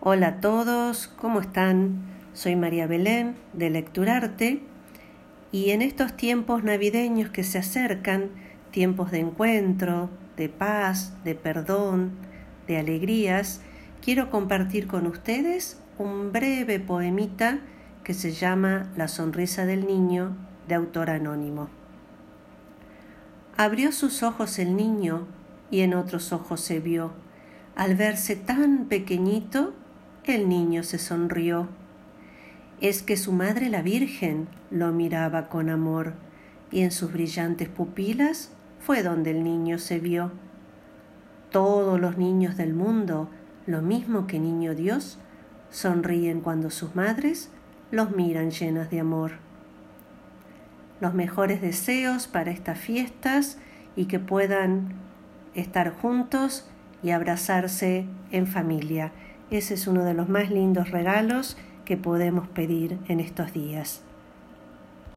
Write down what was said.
Hola a todos, ¿cómo están? Soy María Belén de Lecturarte y en estos tiempos navideños que se acercan, tiempos de encuentro, de paz, de perdón, de alegrías, quiero compartir con ustedes un breve poemita que se llama La sonrisa del niño de autor anónimo. Abrió sus ojos el niño y en otros ojos se vio. Al verse tan pequeñito, el niño se sonrió. Es que su madre la Virgen lo miraba con amor y en sus brillantes pupilas fue donde el niño se vio. Todos los niños del mundo, lo mismo que niño Dios, sonríen cuando sus madres los miran llenas de amor. Los mejores deseos para estas fiestas y que puedan estar juntos y abrazarse en familia. Ese es uno de los más lindos regalos que podemos pedir en estos días.